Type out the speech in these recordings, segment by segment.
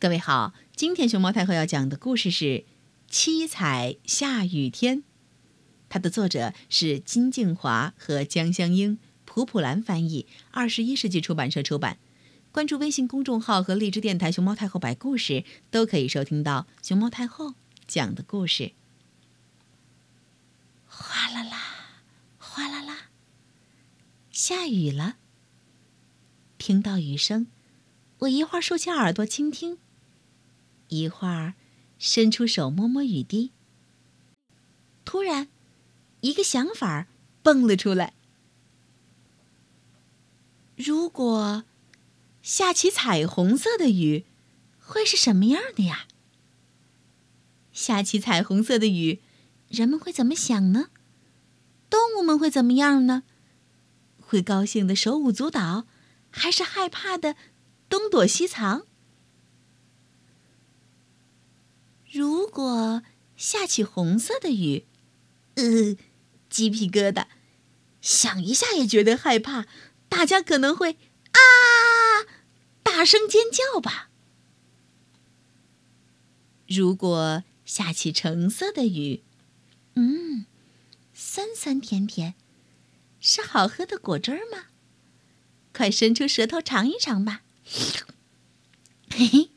各位好，今天熊猫太后要讲的故事是《七彩下雨天》，它的作者是金静华和江香英，蒲蒲兰翻译，二十一世纪出版社出版。关注微信公众号和荔枝电台“熊猫太后摆故事”，都可以收听到熊猫太后讲的故事。哗啦啦，哗啦啦，下雨了。听到雨声，我一会儿竖起耳朵倾听，一会儿伸出手摸摸雨滴。突然，一个想法蹦了出来：如果下起彩虹色的雨，会是什么样的呀？下起彩虹色的雨，人们会怎么想呢？动物们会怎么样呢？会高兴的手舞足蹈？还是害怕的，东躲西藏。如果下起红色的雨，呃，鸡皮疙瘩，想一下也觉得害怕。大家可能会啊，大声尖叫吧。如果下起橙色的雨，嗯，酸酸甜甜，是好喝的果汁吗？快伸出舌头尝一尝吧！嘿嘿。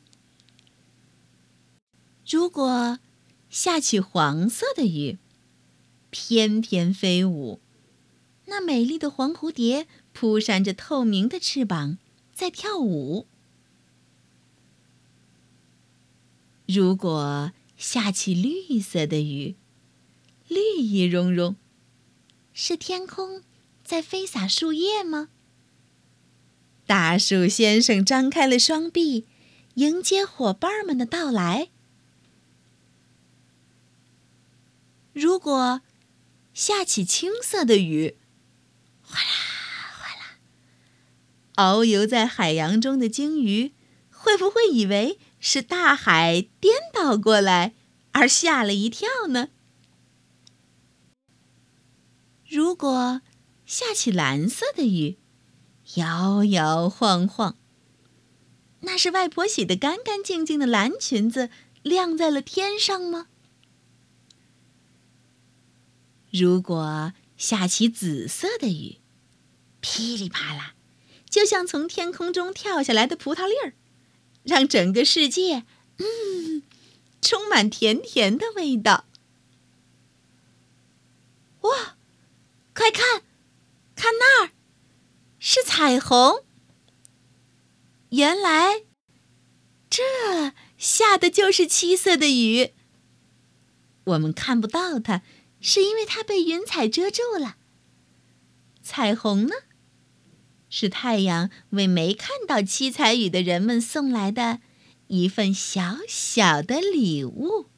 如果下起黄色的雨，翩翩飞舞，那美丽的黄蝴蝶扑扇着透明的翅膀，在跳舞。如果下起绿色的雨，绿意融融，是天空在飞洒树叶吗？大树先生张开了双臂，迎接伙伴们的到来。如果下起青色的雨，哗啦哗啦，遨游在海洋中的鲸鱼会不会以为是大海颠倒过来而吓了一跳呢？如果下起蓝色的雨，摇摇晃晃，那是外婆洗得干干净净的蓝裙子晾在了天上吗？如果下起紫色的雨，噼里啪啦，就像从天空中跳下来的葡萄粒儿，让整个世界，嗯，充满甜甜的味道。哇，快看，看那儿！是彩虹。原来，这下的就是七色的雨。我们看不到它，是因为它被云彩遮住了。彩虹呢，是太阳为没看到七彩雨的人们送来的一份小小的礼物。